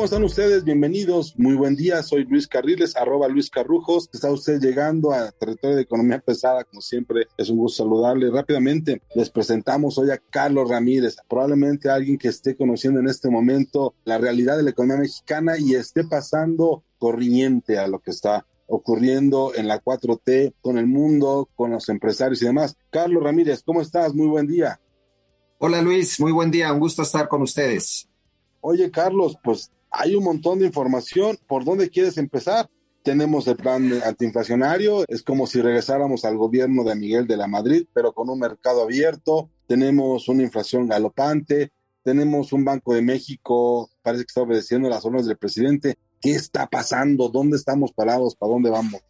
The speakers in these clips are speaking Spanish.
¿Cómo están ustedes? Bienvenidos. Muy buen día. Soy Luis Carriles, arroba Luis Carrujos. Está usted llegando a territorio de economía pesada. Como siempre, es un gusto saludarle. Rápidamente les presentamos hoy a Carlos Ramírez, probablemente alguien que esté conociendo en este momento la realidad de la economía mexicana y esté pasando corriente a lo que está ocurriendo en la 4T con el mundo, con los empresarios y demás. Carlos Ramírez, ¿cómo estás? Muy buen día. Hola Luis, muy buen día, un gusto estar con ustedes. Oye Carlos, pues hay un montón de información. ¿Por dónde quieres empezar? Tenemos el plan antiinflacionario, es como si regresáramos al gobierno de Miguel de la Madrid, pero con un mercado abierto. Tenemos una inflación galopante, tenemos un Banco de México, parece que está obedeciendo las órdenes del presidente. ¿Qué está pasando? ¿Dónde estamos parados? ¿Para dónde vamos?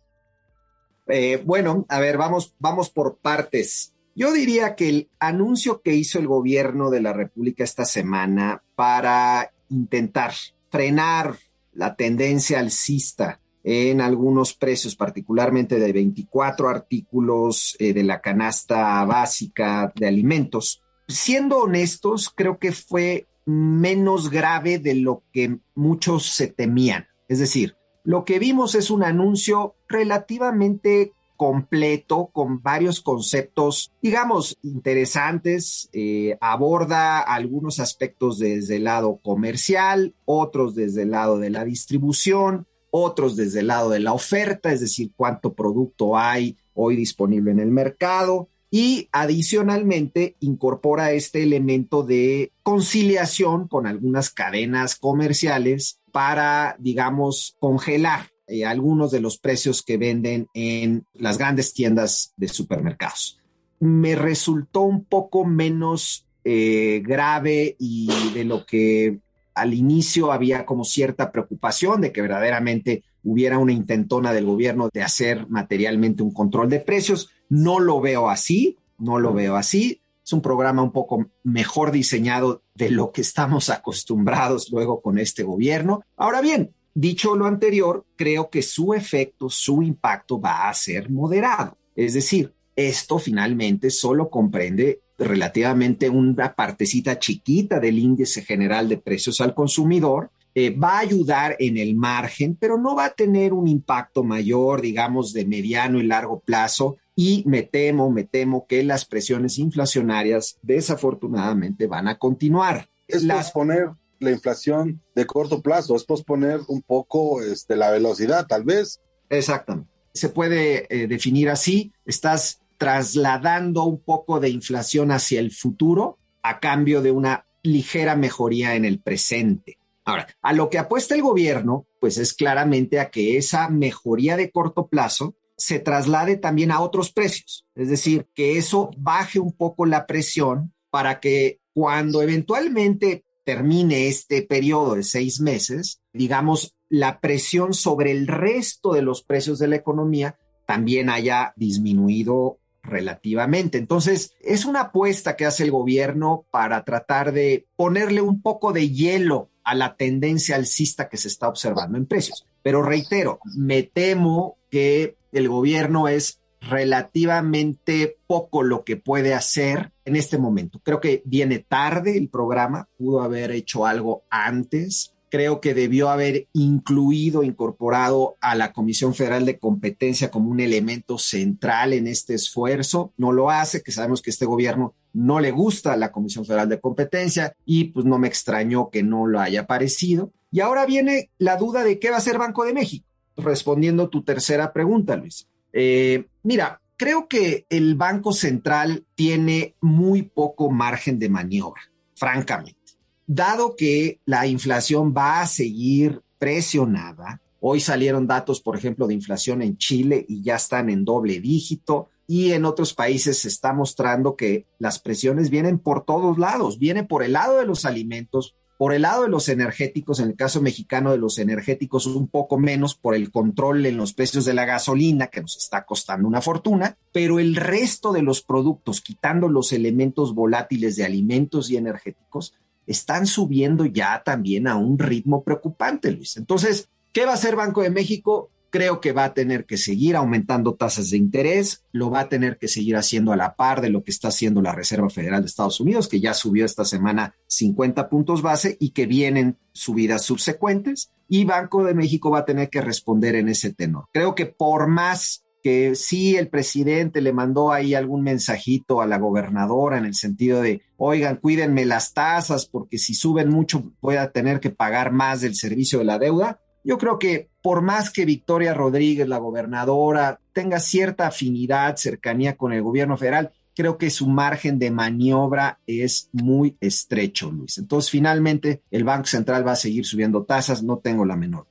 Eh, bueno, a ver, vamos, vamos por partes. Yo diría que el anuncio que hizo el gobierno de la República esta semana para intentar frenar la tendencia alcista en algunos precios, particularmente de 24 artículos eh, de la canasta básica de alimentos. Siendo honestos, creo que fue menos grave de lo que muchos se temían. Es decir, lo que vimos es un anuncio relativamente completo con varios conceptos, digamos, interesantes. Eh, aborda algunos aspectos desde el lado comercial, otros desde el lado de la distribución, otros desde el lado de la oferta, es decir, cuánto producto hay hoy disponible en el mercado. Y adicionalmente incorpora este elemento de conciliación con algunas cadenas comerciales para, digamos, congelar eh, algunos de los precios que venden en las grandes tiendas de supermercados. Me resultó un poco menos eh, grave y de lo que al inicio había como cierta preocupación de que verdaderamente hubiera una intentona del gobierno de hacer materialmente un control de precios. No lo veo así, no lo veo así. Es un programa un poco mejor diseñado de lo que estamos acostumbrados luego con este gobierno. Ahora bien, Dicho lo anterior, creo que su efecto, su impacto va a ser moderado. Es decir, esto finalmente solo comprende relativamente una partecita chiquita del índice general de precios al consumidor. Eh, va a ayudar en el margen, pero no va a tener un impacto mayor, digamos, de mediano y largo plazo. Y me temo, me temo que las presiones inflacionarias desafortunadamente van a continuar. Es las, poner la inflación de corto plazo, es posponer un poco este, la velocidad, tal vez. Exactamente. Se puede eh, definir así, estás trasladando un poco de inflación hacia el futuro a cambio de una ligera mejoría en el presente. Ahora, a lo que apuesta el gobierno, pues es claramente a que esa mejoría de corto plazo se traslade también a otros precios, es decir, que eso baje un poco la presión para que cuando eventualmente termine este periodo de seis meses, digamos, la presión sobre el resto de los precios de la economía también haya disminuido relativamente. Entonces, es una apuesta que hace el gobierno para tratar de ponerle un poco de hielo a la tendencia alcista que se está observando en precios. Pero reitero, me temo que el gobierno es relativamente poco lo que puede hacer en este momento. Creo que viene tarde el programa, pudo haber hecho algo antes. Creo que debió haber incluido, incorporado a la Comisión Federal de Competencia como un elemento central en este esfuerzo. No lo hace, que sabemos que este gobierno no le gusta la Comisión Federal de Competencia y pues no me extrañó que no lo haya parecido. Y ahora viene la duda de qué va a hacer Banco de México. Respondiendo tu tercera pregunta, Luis. Eh, mira, creo que el Banco Central tiene muy poco margen de maniobra, francamente. Dado que la inflación va a seguir presionada, Hoy salieron datos, por ejemplo, de inflación en Chile y ya están en doble dígito. Y en otros países se está mostrando que las presiones vienen por todos lados. Viene por el lado de los alimentos, por el lado de los energéticos, en el caso mexicano de los energéticos, un poco menos por el control en los precios de la gasolina, que nos está costando una fortuna, pero el resto de los productos, quitando los elementos volátiles de alimentos y energéticos, están subiendo ya también a un ritmo preocupante, Luis. Entonces, ¿qué va a hacer Banco de México? Creo que va a tener que seguir aumentando tasas de interés, lo va a tener que seguir haciendo a la par de lo que está haciendo la Reserva Federal de Estados Unidos, que ya subió esta semana 50 puntos base y que vienen subidas subsecuentes, y Banco de México va a tener que responder en ese tenor. Creo que por más que sí el presidente le mandó ahí algún mensajito a la gobernadora en el sentido de, oigan, cuídenme las tasas porque si suben mucho voy a tener que pagar más del servicio de la deuda. Yo creo que por más que Victoria Rodríguez, la gobernadora, tenga cierta afinidad, cercanía con el gobierno federal, creo que su margen de maniobra es muy estrecho, Luis. Entonces, finalmente, el Banco Central va a seguir subiendo tasas, no tengo la menor.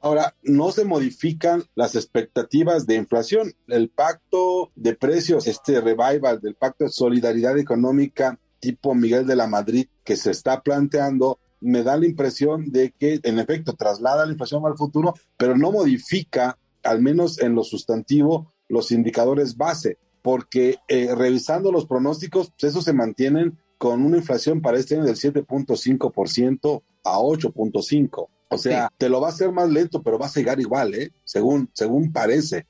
Ahora, no se modifican las expectativas de inflación. El pacto de precios, este revival del pacto de solidaridad económica tipo Miguel de la Madrid que se está planteando, me da la impresión de que en efecto traslada la inflación al futuro, pero no modifica, al menos en lo sustantivo, los indicadores base, porque eh, revisando los pronósticos, pues esos se mantienen con una inflación para este año del 7.5% a 8.5%. O sea, te lo va a hacer más lento, pero va a llegar igual, ¿eh? Según, según parece.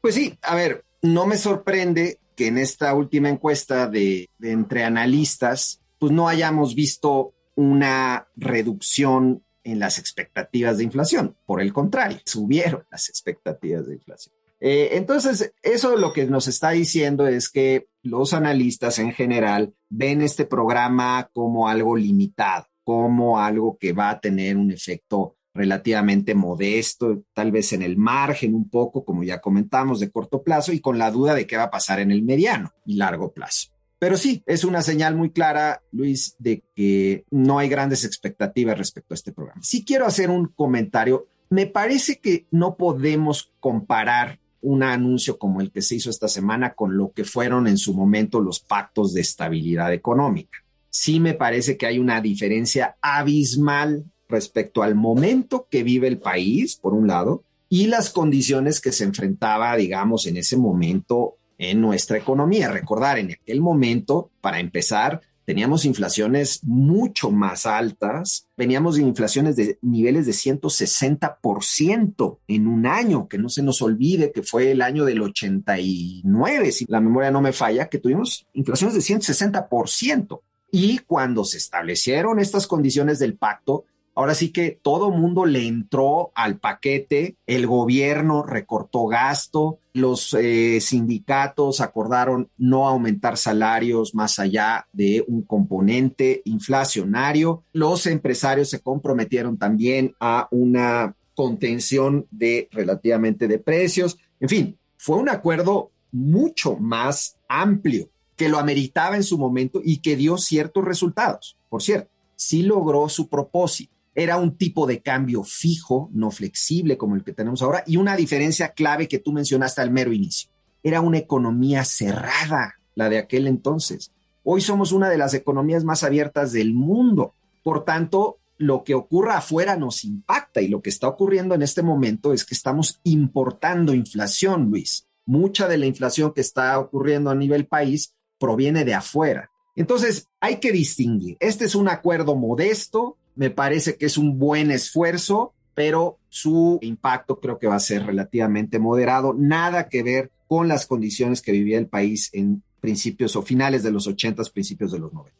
Pues sí, a ver, no me sorprende que en esta última encuesta de, de entre analistas, pues no hayamos visto una reducción en las expectativas de inflación. Por el contrario, subieron las expectativas de inflación. Eh, entonces, eso lo que nos está diciendo es que los analistas en general ven este programa como algo limitado, como algo que va a tener un efecto relativamente modesto, tal vez en el margen un poco, como ya comentamos, de corto plazo y con la duda de qué va a pasar en el mediano y largo plazo. Pero sí, es una señal muy clara, Luis, de que no hay grandes expectativas respecto a este programa. Sí quiero hacer un comentario. Me parece que no podemos comparar un anuncio como el que se hizo esta semana con lo que fueron en su momento los pactos de estabilidad económica. Sí me parece que hay una diferencia abismal respecto al momento que vive el país, por un lado, y las condiciones que se enfrentaba, digamos, en ese momento en nuestra economía. Recordar, en aquel momento, para empezar, teníamos inflaciones mucho más altas, veníamos de inflaciones de niveles de 160% en un año, que no se nos olvide que fue el año del 89, si la memoria no me falla, que tuvimos inflaciones de 160%. Y cuando se establecieron estas condiciones del pacto, Ahora sí que todo mundo le entró al paquete, el gobierno recortó gasto, los eh, sindicatos acordaron no aumentar salarios más allá de un componente inflacionario, los empresarios se comprometieron también a una contención de relativamente de precios, en fin, fue un acuerdo mucho más amplio que lo ameritaba en su momento y que dio ciertos resultados. Por cierto, sí logró su propósito era un tipo de cambio fijo, no flexible como el que tenemos ahora, y una diferencia clave que tú mencionaste al mero inicio. Era una economía cerrada, la de aquel entonces. Hoy somos una de las economías más abiertas del mundo. Por tanto, lo que ocurra afuera nos impacta y lo que está ocurriendo en este momento es que estamos importando inflación, Luis. Mucha de la inflación que está ocurriendo a nivel país proviene de afuera. Entonces, hay que distinguir. Este es un acuerdo modesto, me parece que es un buen esfuerzo, pero su impacto creo que va a ser relativamente moderado. Nada que ver con las condiciones que vivía el país en principios o finales de los 80, principios de los 90.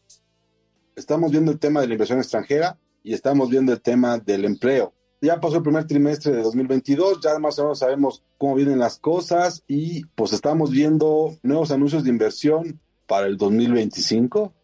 Estamos viendo el tema de la inversión extranjera y estamos viendo el tema del empleo. Ya pasó el primer trimestre de 2022, ya más o menos sabemos cómo vienen las cosas y pues estamos viendo nuevos anuncios de inversión para el 2025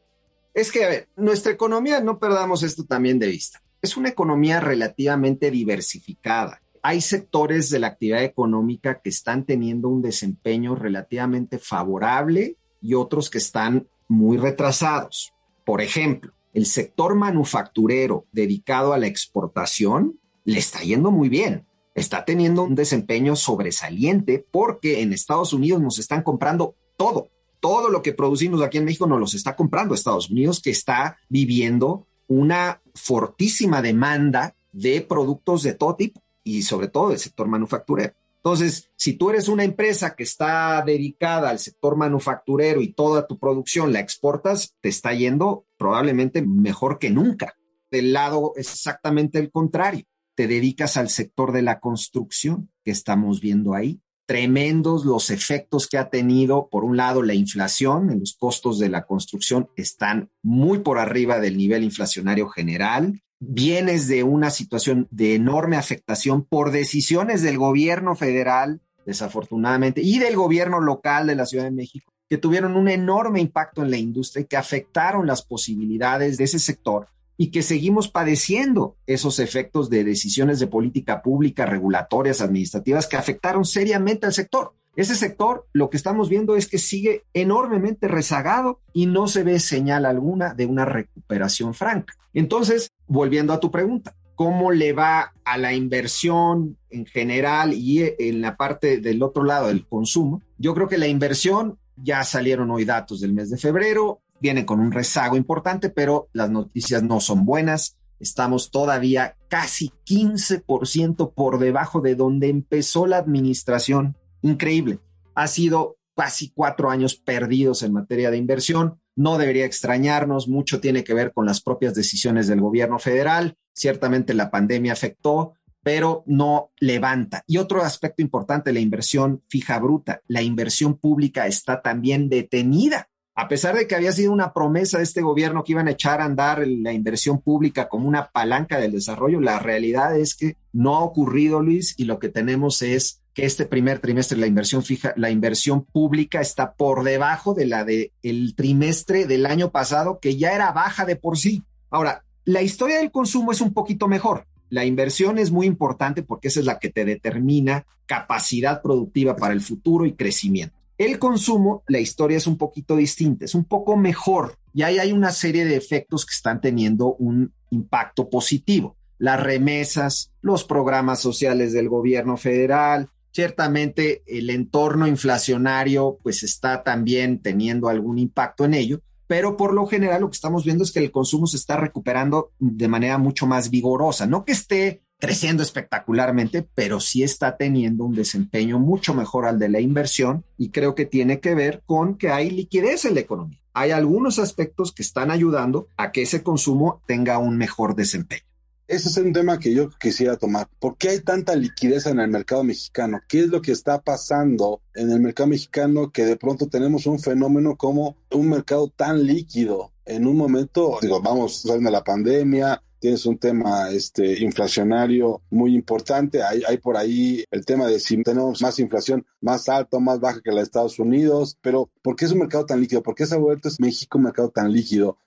es que, nuestra economía, no perdamos esto también de vista, es una economía relativamente diversificada. Hay sectores de la actividad económica que están teniendo un desempeño relativamente favorable y otros que están muy retrasados. Por ejemplo, el sector manufacturero dedicado a la exportación le está yendo muy bien. está teniendo un desempeño sobresaliente porque en Estados Unidos nos están comprando todo. Todo lo que producimos aquí en México nos los está comprando Estados Unidos, que está viviendo una fortísima demanda de productos de todo tipo y sobre todo del sector manufacturero. Entonces, si tú eres una empresa que está dedicada al sector manufacturero y toda tu producción la exportas, te está yendo probablemente mejor que nunca. Del lado exactamente el contrario. Te dedicas al sector de la construcción que estamos viendo ahí. Tremendos los efectos que ha tenido, por un lado, la inflación en los costos de la construcción están muy por arriba del nivel inflacionario general. Vienes de una situación de enorme afectación por decisiones del gobierno federal, desafortunadamente, y del gobierno local de la Ciudad de México, que tuvieron un enorme impacto en la industria y que afectaron las posibilidades de ese sector y que seguimos padeciendo esos efectos de decisiones de política pública, regulatorias, administrativas, que afectaron seriamente al sector. Ese sector, lo que estamos viendo es que sigue enormemente rezagado y no se ve señal alguna de una recuperación franca. Entonces, volviendo a tu pregunta, ¿cómo le va a la inversión en general y en la parte del otro lado del consumo? Yo creo que la inversión, ya salieron hoy datos del mes de febrero, viene con un rezago importante, pero las noticias no son buenas. Estamos todavía casi 15% por debajo de donde empezó la administración increíble. Ha sido casi cuatro años perdidos en materia de inversión. No debería extrañarnos, mucho tiene que ver con las propias decisiones del gobierno federal. Ciertamente la pandemia afectó, pero no levanta. Y otro aspecto importante, la inversión fija bruta. La inversión pública está también detenida. A pesar de que había sido una promesa de este gobierno que iban a echar a andar la inversión pública como una palanca del desarrollo, la realidad es que no ha ocurrido, Luis, y lo que tenemos es que este primer trimestre la inversión fija, la inversión pública está por debajo de la del el trimestre del año pasado, que ya era baja de por sí. Ahora, la historia del consumo es un poquito mejor. La inversión es muy importante porque esa es la que te determina capacidad productiva para el futuro y crecimiento. El consumo, la historia es un poquito distinta, es un poco mejor y ahí hay una serie de efectos que están teniendo un impacto positivo. Las remesas, los programas sociales del gobierno federal, Ciertamente el entorno inflacionario pues está también teniendo algún impacto en ello, pero por lo general lo que estamos viendo es que el consumo se está recuperando de manera mucho más vigorosa, no que esté creciendo espectacularmente, pero sí está teniendo un desempeño mucho mejor al de la inversión y creo que tiene que ver con que hay liquidez en la economía. Hay algunos aspectos que están ayudando a que ese consumo tenga un mejor desempeño. Ese es un tema que yo quisiera tomar. ¿Por qué hay tanta liquidez en el mercado mexicano? ¿Qué es lo que está pasando en el mercado mexicano que de pronto tenemos un fenómeno como un mercado tan líquido? En un momento, digo, vamos, saliendo de la pandemia, tienes un tema este, inflacionario muy importante. Hay, por ahí el tema de si tenemos más inflación más alta o más baja que la de Estados Unidos, pero ¿por qué es un mercado tan líquido? ¿Por qué se ha vuelto México un mercado tan líquido?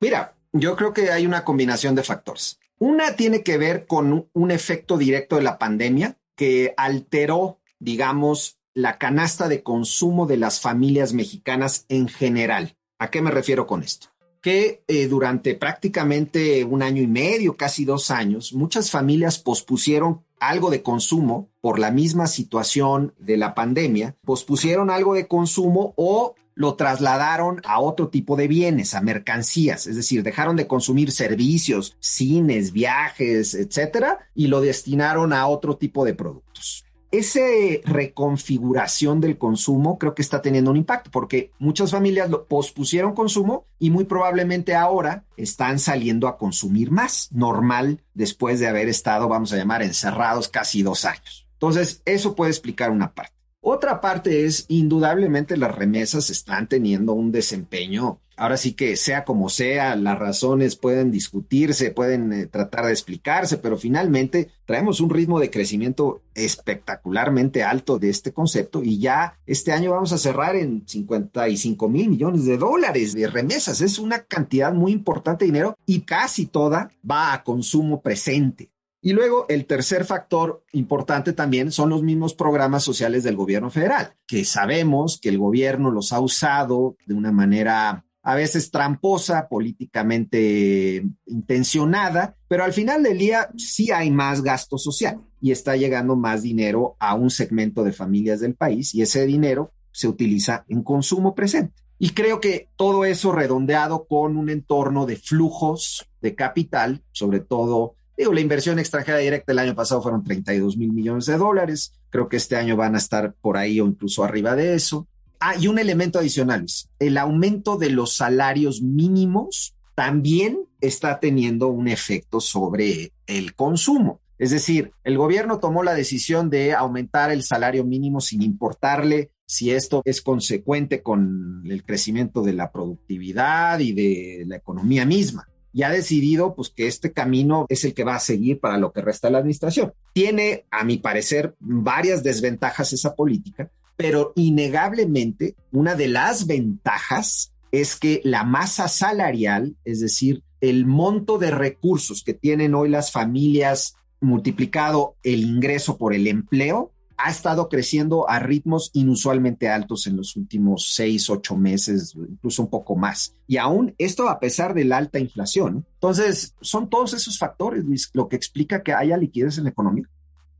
Mira, yo creo que hay una combinación de factores. Una tiene que ver con un efecto directo de la pandemia que alteró, digamos, la canasta de consumo de las familias mexicanas en general. ¿A qué me refiero con esto? Que eh, durante prácticamente un año y medio, casi dos años, muchas familias pospusieron algo de consumo por la misma situación de la pandemia, pospusieron algo de consumo o lo trasladaron a otro tipo de bienes, a mercancías, es decir, dejaron de consumir servicios, cines, viajes, etcétera, y lo destinaron a otro tipo de productos. Esa reconfiguración del consumo creo que está teniendo un impacto porque muchas familias lo pospusieron consumo y muy probablemente ahora están saliendo a consumir más normal después de haber estado, vamos a llamar, encerrados casi dos años. Entonces, eso puede explicar una parte. Otra parte es, indudablemente, las remesas están teniendo un desempeño. Ahora sí que sea como sea, las razones pueden discutirse, pueden eh, tratar de explicarse, pero finalmente traemos un ritmo de crecimiento espectacularmente alto de este concepto y ya este año vamos a cerrar en 55 mil millones de dólares de remesas. Es una cantidad muy importante de dinero y casi toda va a consumo presente. Y luego el tercer factor importante también son los mismos programas sociales del gobierno federal, que sabemos que el gobierno los ha usado de una manera a veces tramposa, políticamente intencionada, pero al final del día sí hay más gasto social. y está llegando más dinero a un segmento de familias del país y ese dinero se utiliza en consumo presente. Y creo que todo eso redondeado con un entorno de flujos de capital, sobre todo, digo, la inversión extranjera directa el año pasado fueron 32 mil millones de dólares, creo que este año van a estar por ahí o incluso arriba de eso. Ah, y un elemento adicional, el aumento de los salarios mínimos también está teniendo un efecto sobre el consumo. Es decir, el gobierno tomó la decisión de aumentar el salario mínimo sin importarle si esto es consecuente con el crecimiento de la productividad y de la economía misma. Y ha decidido pues que este camino es el que va a seguir para lo que resta la administración. Tiene, a mi parecer, varias desventajas esa política, pero innegablemente una de las ventajas es que la masa salarial, es decir, el monto de recursos que tienen hoy las familias multiplicado el ingreso por el empleo, ha estado creciendo a ritmos inusualmente altos en los últimos seis, ocho meses, incluso un poco más. Y aún esto a pesar de la alta inflación. Entonces, son todos esos factores, Luis, lo que explica que haya liquidez en la economía.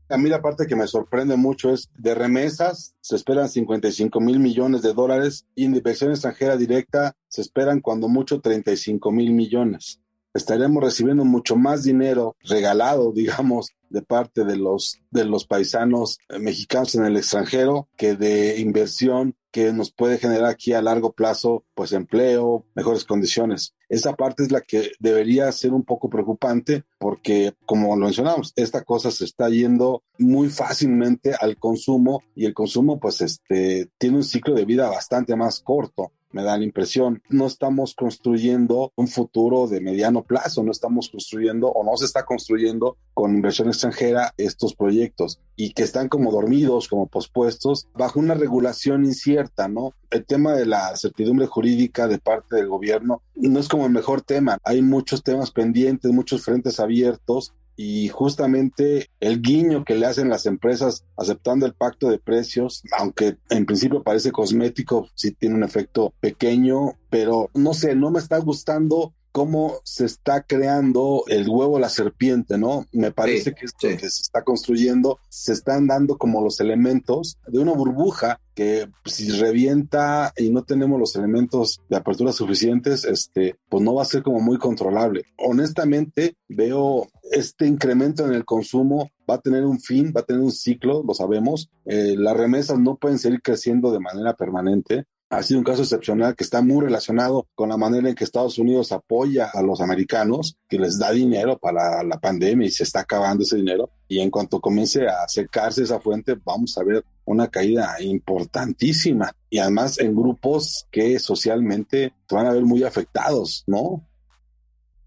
A mí la parte que me sorprende mucho es de remesas, se esperan 55 mil millones de dólares y inversión extranjera directa se esperan cuando mucho 35 mil millones. Estaremos recibiendo mucho más dinero regalado, digamos, de parte de los, de los paisanos eh, mexicanos en el extranjero que de inversión que nos puede generar aquí a largo plazo, pues empleo, mejores condiciones. Esa parte es la que debería ser un poco preocupante porque, como lo mencionamos, esta cosa se está yendo muy fácilmente al consumo y el consumo, pues, este, tiene un ciclo de vida bastante más corto me da la impresión. No estamos construyendo un futuro de mediano plazo, no estamos construyendo o no se está construyendo con inversión extranjera estos proyectos y que están como dormidos, como pospuestos, bajo una regulación incierta, ¿no? El tema de la certidumbre jurídica de parte del gobierno no es como el mejor tema. Hay muchos temas pendientes, muchos frentes abiertos y justamente el guiño que le hacen las empresas aceptando el pacto de precios, aunque en principio parece cosmético, sí tiene un efecto pequeño, pero no sé, no me está gustando cómo se está creando el huevo la serpiente, ¿no? Me parece que esto que se está construyendo, se están dando como los elementos de una burbuja que si revienta y no tenemos los elementos de apertura suficientes, este, pues no va a ser como muy controlable. Honestamente, veo este incremento en el consumo va a tener un fin, va a tener un ciclo, lo sabemos. Eh, las remesas no pueden seguir creciendo de manera permanente ha sido un caso excepcional que está muy relacionado con la manera en que Estados Unidos apoya a los americanos, que les da dinero para la pandemia y se está acabando ese dinero. Y en cuanto comience a secarse esa fuente, vamos a ver una caída importantísima. Y además en grupos que socialmente van a ver muy afectados, ¿no?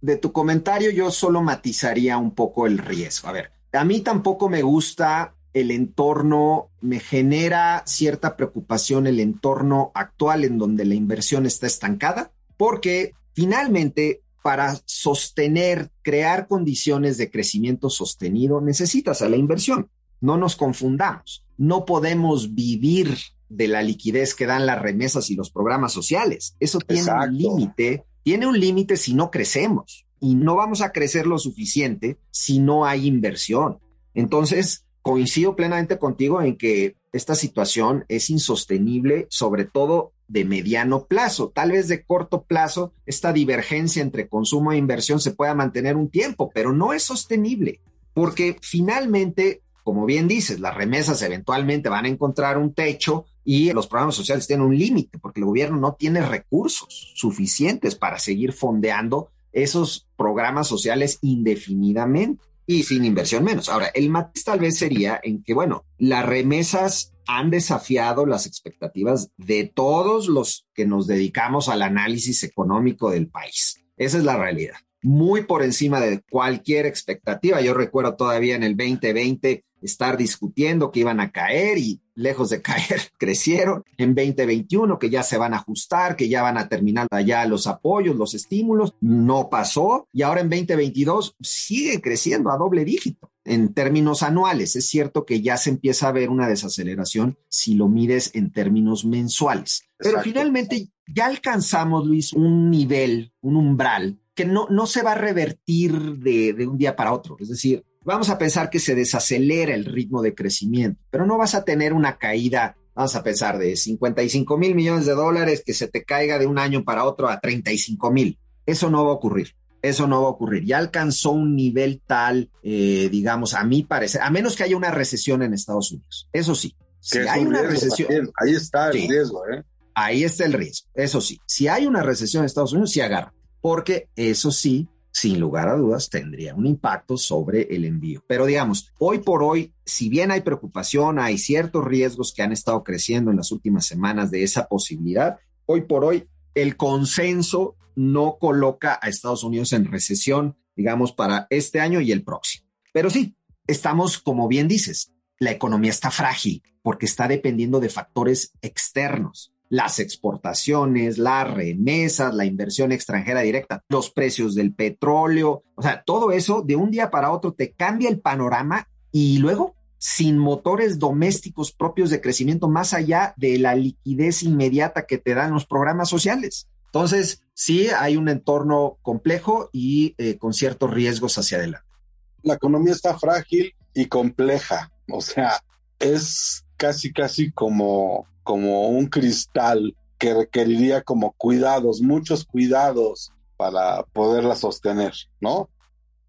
De tu comentario yo solo matizaría un poco el riesgo. A ver, a mí tampoco me gusta el entorno, me genera cierta preocupación el entorno actual en donde la inversión está estancada, porque finalmente para sostener, crear condiciones de crecimiento sostenido, necesitas a la inversión. No nos confundamos. No podemos vivir de la liquidez que dan las remesas y los programas sociales. Eso tiene un límite, tiene un límite si no crecemos y no vamos a crecer lo suficiente si no hay inversión. Entonces, coincido plenamente contigo en que esta situación es insostenible, sobre todo de mediano plazo. Tal vez de corto plazo, esta divergencia entre consumo e inversión se pueda mantener un tiempo, pero no es sostenible, porque finalmente, como bien dices, las remesas eventualmente van a encontrar un techo y los programas sociales tienen un límite, porque el gobierno no tiene recursos suficientes para seguir fondeando esos programas sociales indefinidamente y sin inversión menos. Ahora, el matiz tal vez sería en que, bueno, las remesas han desafiado las expectativas de todos los que nos dedicamos al análisis económico del país. Esa es la realidad. Muy por encima de cualquier expectativa. Yo recuerdo todavía en el 2020 estar discutiendo que iban a caer y lejos de caer, crecieron en 2021, que ya se van a ajustar, que ya van a terminar allá los apoyos, los estímulos, no pasó y ahora en 2022 sigue creciendo a doble dígito. En términos anuales, es cierto que ya se empieza a ver una desaceleración si lo mides en términos mensuales. Pero finalmente ya alcanzamos, Luis, un nivel, un umbral que no, no se va a revertir de, de un día para otro. Es decir, vamos a pensar que se desacelera el ritmo de crecimiento, pero no vas a tener una caída, vamos a pensar, de 55 mil millones de dólares que se te caiga de un año para otro a 35 mil. Eso no va a ocurrir. Eso no va a ocurrir. Ya alcanzó un nivel tal, eh, digamos, a mi parecer, a menos que haya una recesión en Estados Unidos. Eso sí. Si hay una recesión. Ahí está el riesgo, ¿eh? Ahí está el riesgo. Eso sí. Si hay una recesión en Estados Unidos, sí agarra. Porque eso sí, sin lugar a dudas, tendría un impacto sobre el envío. Pero digamos, hoy por hoy, si bien hay preocupación, hay ciertos riesgos que han estado creciendo en las últimas semanas de esa posibilidad, hoy por hoy el consenso no coloca a Estados Unidos en recesión, digamos, para este año y el próximo. Pero sí, estamos, como bien dices, la economía está frágil porque está dependiendo de factores externos las exportaciones, las remesas, la inversión extranjera directa, los precios del petróleo, o sea, todo eso de un día para otro te cambia el panorama y luego sin motores domésticos propios de crecimiento más allá de la liquidez inmediata que te dan los programas sociales. Entonces, sí, hay un entorno complejo y eh, con ciertos riesgos hacia adelante. La economía está frágil y compleja, o sea, es casi, casi como como un cristal que requeriría como cuidados, muchos cuidados para poderla sostener, ¿no?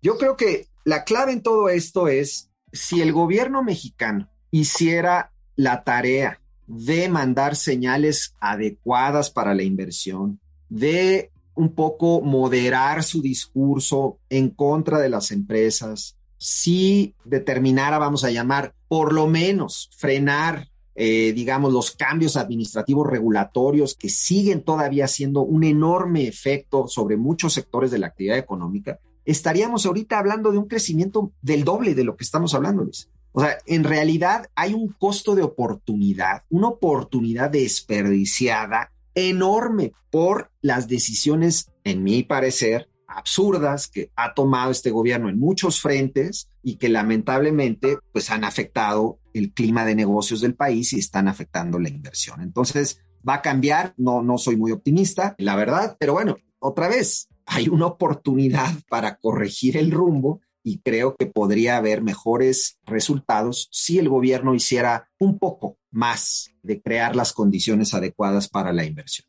Yo creo que la clave en todo esto es si el gobierno mexicano hiciera la tarea de mandar señales adecuadas para la inversión, de un poco moderar su discurso en contra de las empresas, si determinara, vamos a llamar, por lo menos frenar eh, digamos, los cambios administrativos regulatorios que siguen todavía haciendo un enorme efecto sobre muchos sectores de la actividad económica, estaríamos ahorita hablando de un crecimiento del doble de lo que estamos hablando, Luis. O sea, en realidad hay un costo de oportunidad, una oportunidad desperdiciada enorme por las decisiones, en mi parecer, absurdas que ha tomado este gobierno en muchos frentes y que lamentablemente pues han afectado el clima de negocios del país y están afectando la inversión. Entonces, va a cambiar, no, no soy muy optimista, la verdad, pero bueno, otra vez, hay una oportunidad para corregir el rumbo y creo que podría haber mejores resultados si el gobierno hiciera un poco más de crear las condiciones adecuadas para la inversión.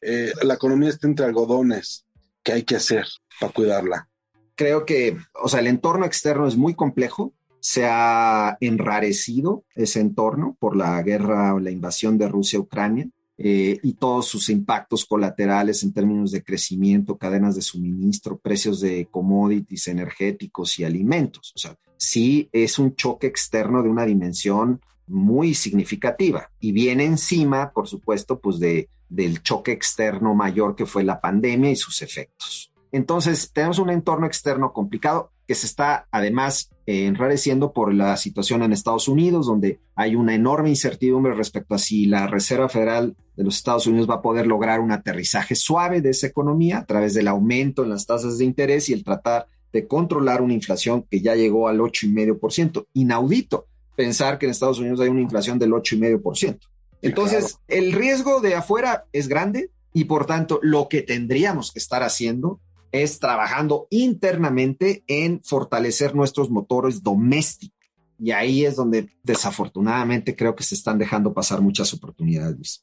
Eh, la economía está entre algodones. ¿Qué hay que hacer para cuidarla? Creo que, o sea, el entorno externo es muy complejo se ha enrarecido ese entorno por la guerra o la invasión de Rusia a Ucrania eh, y todos sus impactos colaterales en términos de crecimiento, cadenas de suministro, precios de commodities energéticos y alimentos. O sea, sí es un choque externo de una dimensión muy significativa y viene encima, por supuesto, pues de, del choque externo mayor que fue la pandemia y sus efectos. Entonces, tenemos un entorno externo complicado que se está además eh, enrareciendo por la situación en Estados Unidos, donde hay una enorme incertidumbre respecto a si la Reserva Federal de los Estados Unidos va a poder lograr un aterrizaje suave de esa economía a través del aumento en las tasas de interés y el tratar de controlar una inflación que ya llegó al 8,5%. Inaudito pensar que en Estados Unidos hay una inflación del 8,5%. Entonces, el riesgo de afuera es grande y por tanto lo que tendríamos que estar haciendo es trabajando internamente en fortalecer nuestros motores domésticos. Y ahí es donde desafortunadamente creo que se están dejando pasar muchas oportunidades.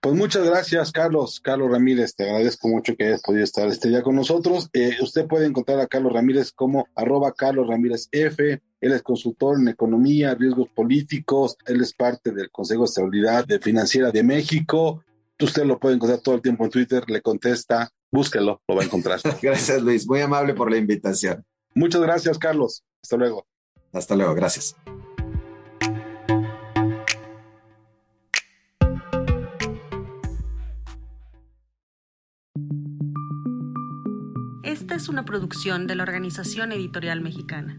Pues muchas gracias, Carlos. Carlos Ramírez, te agradezco mucho que hayas podido estar este día con nosotros. Eh, usted puede encontrar a Carlos Ramírez como arroba Carlos Ramírez F. Él es consultor en economía, riesgos políticos. Él es parte del Consejo de Estabilidad Financiera de México. Usted lo puede encontrar todo el tiempo en Twitter, le contesta, búsquelo, lo va a encontrar. gracias, Luis. Muy amable por la invitación. Muchas gracias, Carlos. Hasta luego. Hasta luego, gracias. Esta es una producción de la Organización Editorial Mexicana.